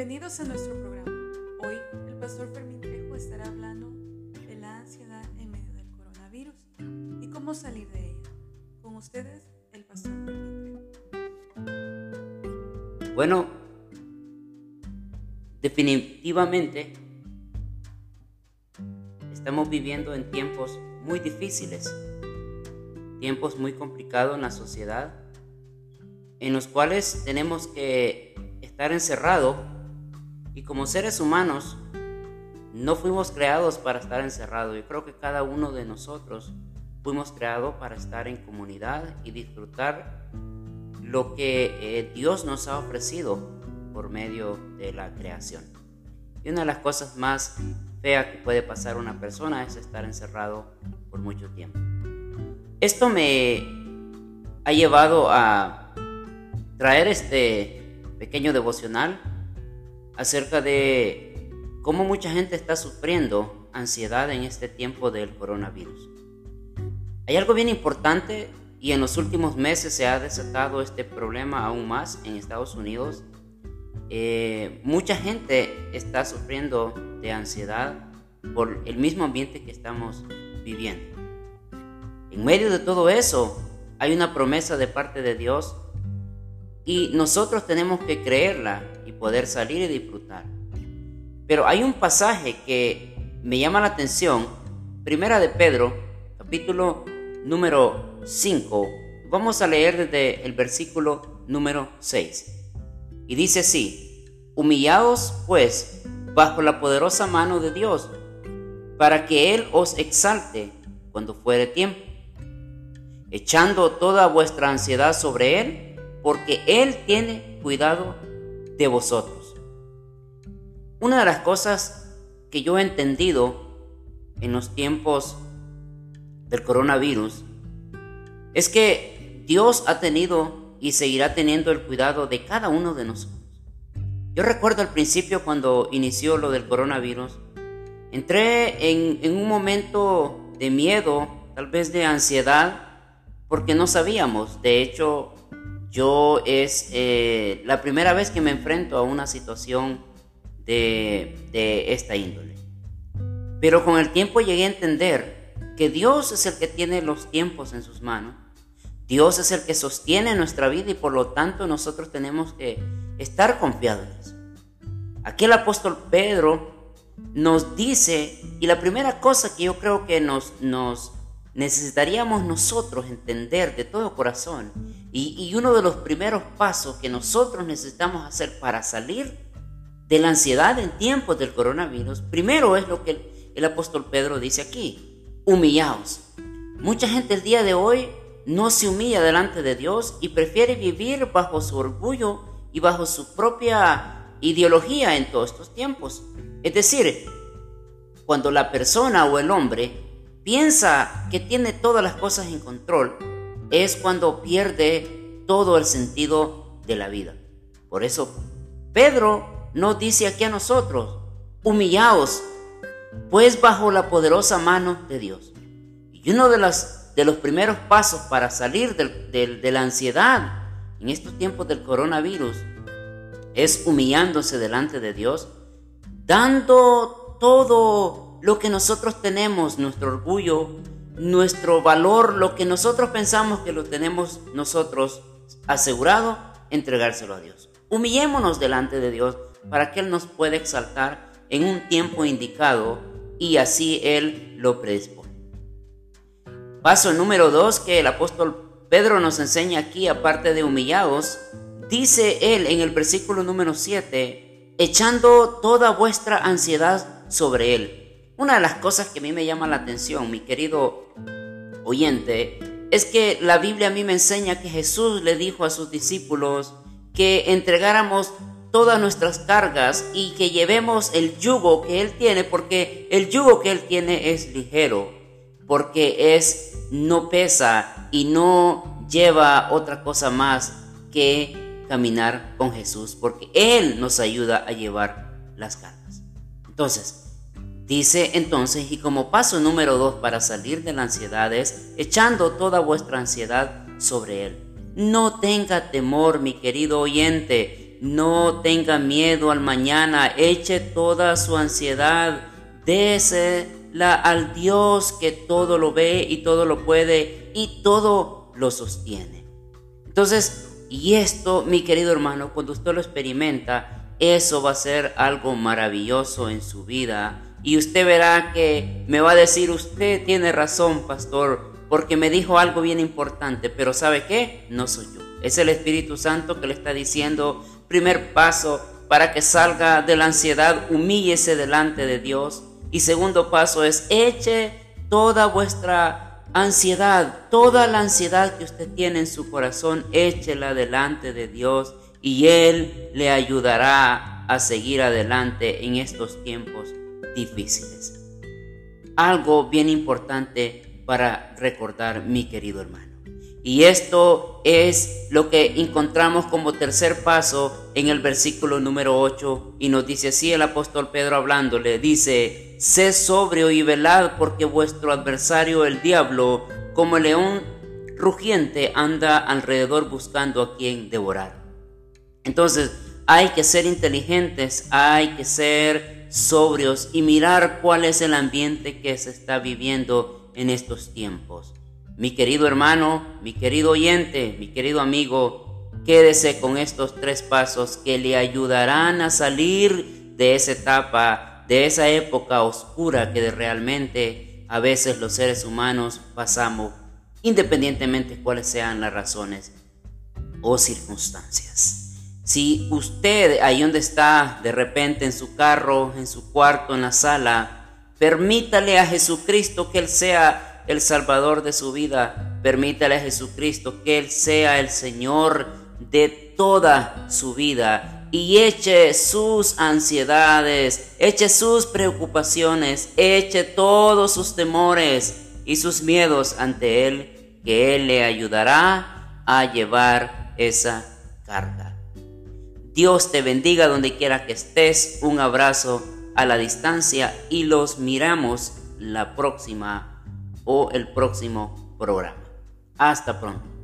Bienvenidos a nuestro programa. Hoy el pastor Fermín Trejo estará hablando de la ansiedad en medio del coronavirus y cómo salir de ella. Con ustedes, el pastor Fermín Trejo. Bueno, definitivamente estamos viviendo en tiempos muy difíciles, tiempos muy complicados en la sociedad, en los cuales tenemos que estar encerrados y como seres humanos no fuimos creados para estar encerrados. Yo creo que cada uno de nosotros fuimos creados para estar en comunidad y disfrutar lo que eh, Dios nos ha ofrecido por medio de la creación. Y una de las cosas más feas que puede pasar una persona es estar encerrado por mucho tiempo. Esto me ha llevado a traer este pequeño devocional acerca de cómo mucha gente está sufriendo ansiedad en este tiempo del coronavirus. Hay algo bien importante y en los últimos meses se ha desatado este problema aún más en Estados Unidos. Eh, mucha gente está sufriendo de ansiedad por el mismo ambiente que estamos viviendo. En medio de todo eso hay una promesa de parte de Dios y nosotros tenemos que creerla y poder salir y disfrutar. Pero hay un pasaje que me llama la atención, Primera de Pedro, capítulo número 5. Vamos a leer desde el versículo número 6. Y dice así, humillaos pues bajo la poderosa mano de Dios, para que Él os exalte cuando fuere tiempo, echando toda vuestra ansiedad sobre Él porque Él tiene cuidado de vosotros. Una de las cosas que yo he entendido en los tiempos del coronavirus es que Dios ha tenido y seguirá teniendo el cuidado de cada uno de nosotros. Yo recuerdo al principio cuando inició lo del coronavirus, entré en, un momento de miedo, tal vez de ansiedad, porque no sabíamos. De hecho, yo es eh, la primera vez que me enfrento a una situación de, de esta índole. Pero con el tiempo llegué a entender que Dios es el que tiene los tiempos en sus manos. Dios es el que sostiene nuestra vida y por lo tanto nosotros tenemos que estar confiados en eso. Aquí el apóstol Pedro nos dice, y la primera cosa que yo creo que nos, nos, necesitaríamos nosotros entender de todo corazón y, uno de los primeros pasos que nosotros necesitamos hacer para salir de la ansiedad en tiempos del coronavirus, primero es lo que el, el apóstol Pedro dice aquí, humillaos. Mucha gente el día de hoy no se humilla delante de Dios y prefiere vivir bajo su orgullo y bajo su propia ideología en todos estos tiempos. Es decir, cuando la persona o el hombre piensa que tiene todas las cosas en control, es cuando pierde todo el sentido de la vida. Por eso Pedro nos dice aquí a nosotros, humillaos, pues bajo la poderosa mano de Dios. Y uno de, las, de los primeros pasos para salir de la ansiedad en estos tiempos del coronavirus es humillándose delante de Dios, dando todo lo que nosotros tenemos, nuestro orgullo, nuestro valor, lo que nosotros pensamos que lo tenemos nosotros asegurado, entregárselo a Dios. Humillémonos delante de Dios para que Él nos pueda exaltar en un tiempo indicado y así Él lo predispone. Paso número dos que el apóstol Pedro nos enseña aquí, aparte de humillados, dice Él en el versículo número 7, echando toda vuestra ansiedad sobre Él una de las cosas que a mí me llama la atención, mi querido oyente, es que la Biblia a mí me enseña que Jesús le dijo a sus discípulos que entregáramos todas nuestras cargas y que llevemos el yugo que Él tiene, porque el yugo que Él tiene es ligero, porque es no pesa y no lleva otra cosa más que caminar con Jesús, porque Él nos ayuda a llevar las cargas. Entonces, Dice entonces, y como paso número dos para salir de la ansiedad es echando toda vuestra ansiedad sobre Él. No tenga temor, mi querido oyente, no tenga miedo al mañana, eche toda su ansiedad, désela al Dios que todo lo ve y todo lo puede y todo lo sostiene. Entonces, y esto, mi querido hermano, cuando usted lo experimenta, eso va a ser algo maravilloso en su vida. Y usted verá que me va a decir, usted tiene razón, pastor, porque me dijo algo bien importante, pero ¿sabe qué? No soy yo. Es el Espíritu Santo que le está diciendo, primer paso para que salga de la ansiedad, humíllese delante de Dios. Y segundo paso es, eche toda vuestra ansiedad, toda la ansiedad que usted tiene en su corazón, échela delante de Dios y Él le ayudará a seguir adelante en estos tiempos difíciles. Algo bien importante para recordar, mi querido hermano. Y esto es lo que encontramos como tercer paso en el versículo número 8 y nos dice así el apóstol Pedro hablándole, dice, sé sobrio y velad porque vuestro adversario el diablo, como el león rugiente, anda alrededor buscando a quien devorar. Entonces, hay que ser inteligentes, hay que ser sobrios y mirar cuál es el ambiente que se está viviendo en estos tiempos. Mi querido hermano, mi querido oyente, mi querido amigo, quédese con estos tres pasos que le ayudarán a salir de esa etapa, de esa época oscura que realmente a veces los seres humanos pasamos, independientemente cuáles sean las razones o circunstancias. Si usted ahí donde está, de repente en su carro, en su cuarto, en la sala, permítale a Jesucristo que Él sea el Salvador de su vida. Permítale a Jesucristo que Él sea el Señor de toda su vida y eche sus ansiedades, eche sus preocupaciones, eche todos sus temores y sus miedos ante Él, que Él le ayudará a llevar esa carga. Dios te bendiga donde quiera que estés. Un abrazo a la distancia y los miramos la próxima o el próximo programa. Hasta pronto.